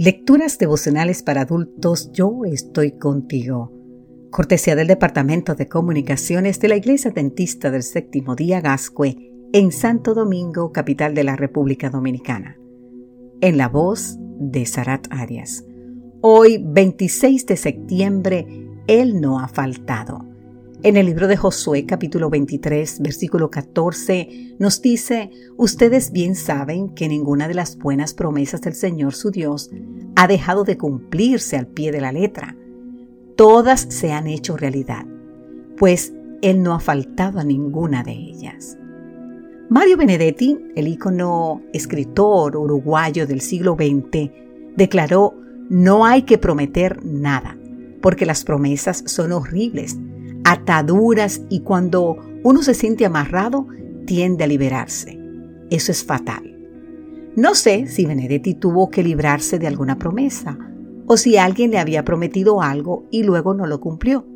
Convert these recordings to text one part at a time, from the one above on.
Lecturas devocionales para adultos Yo estoy contigo. Cortesía del Departamento de Comunicaciones de la Iglesia Dentista del Séptimo Día Gascue en Santo Domingo, capital de la República Dominicana. En la voz de Sarat Arias. Hoy, 26 de septiembre, Él no ha faltado. En el libro de Josué capítulo 23 versículo 14 nos dice, ustedes bien saben que ninguna de las buenas promesas del Señor su Dios ha dejado de cumplirse al pie de la letra. Todas se han hecho realidad, pues Él no ha faltado a ninguna de ellas. Mario Benedetti, el ícono escritor uruguayo del siglo XX, declaró, no hay que prometer nada, porque las promesas son horribles ataduras y cuando uno se siente amarrado tiende a liberarse. Eso es fatal. No sé si Benedetti tuvo que librarse de alguna promesa o si alguien le había prometido algo y luego no lo cumplió.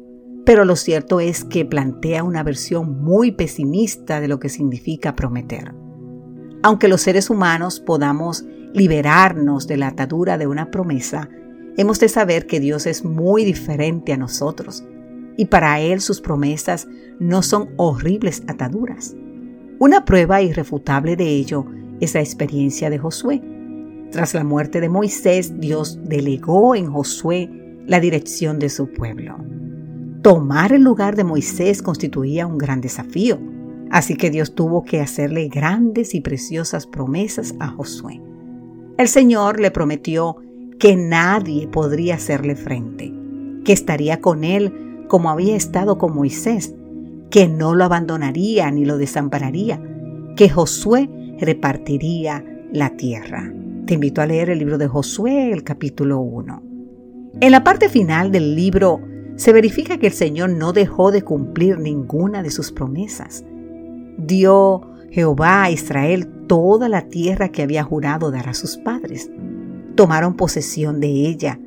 Pero lo cierto es que plantea una versión muy pesimista de lo que significa prometer. Aunque los seres humanos podamos liberarnos de la atadura de una promesa, hemos de saber que Dios es muy diferente a nosotros y para Él sus promesas no son horribles ataduras. Una prueba irrefutable de ello es la experiencia de Josué. Tras la muerte de Moisés, Dios delegó en Josué la dirección de su pueblo. Tomar el lugar de Moisés constituía un gran desafío, así que Dios tuvo que hacerle grandes y preciosas promesas a Josué. El Señor le prometió que nadie podría hacerle frente, que estaría con él como había estado con Moisés, que no lo abandonaría ni lo desampararía, que Josué repartiría la tierra. Te invito a leer el libro de Josué, el capítulo 1. En la parte final del libro se verifica que el Señor no dejó de cumplir ninguna de sus promesas. Dio Jehová a Israel toda la tierra que había jurado dar a sus padres. Tomaron posesión de ella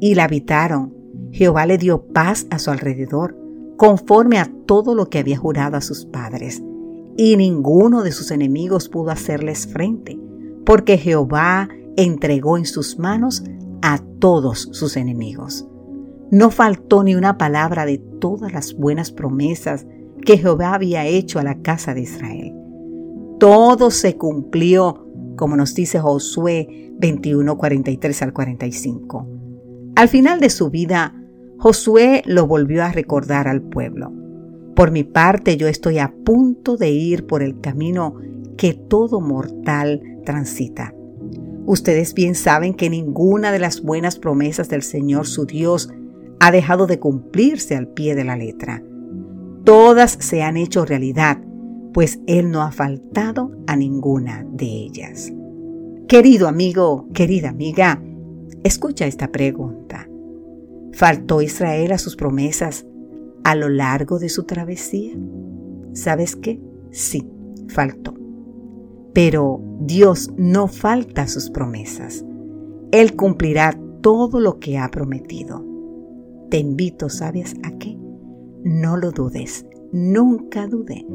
y la habitaron Jehová le dio paz a su alrededor, conforme a todo lo que había jurado a sus padres, y ninguno de sus enemigos pudo hacerles frente, porque Jehová entregó en sus manos a todos sus enemigos. No faltó ni una palabra de todas las buenas promesas que Jehová había hecho a la casa de Israel. Todo se cumplió, como nos dice Josué 21, 43 al 45. Al final de su vida, Josué lo volvió a recordar al pueblo. Por mi parte yo estoy a punto de ir por el camino que todo mortal transita. Ustedes bien saben que ninguna de las buenas promesas del Señor su Dios ha dejado de cumplirse al pie de la letra. Todas se han hecho realidad, pues Él no ha faltado a ninguna de ellas. Querido amigo, querida amiga, escucha esta pregunta. ¿Faltó Israel a sus promesas a lo largo de su travesía? ¿Sabes qué? Sí, faltó. Pero Dios no falta sus promesas. Él cumplirá todo lo que ha prometido. Te invito, ¿sabes a qué? No lo dudes, nunca dude,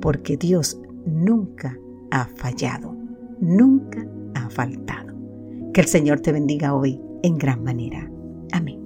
porque Dios nunca ha fallado, nunca ha faltado. Que el Señor te bendiga hoy en gran manera. Amén.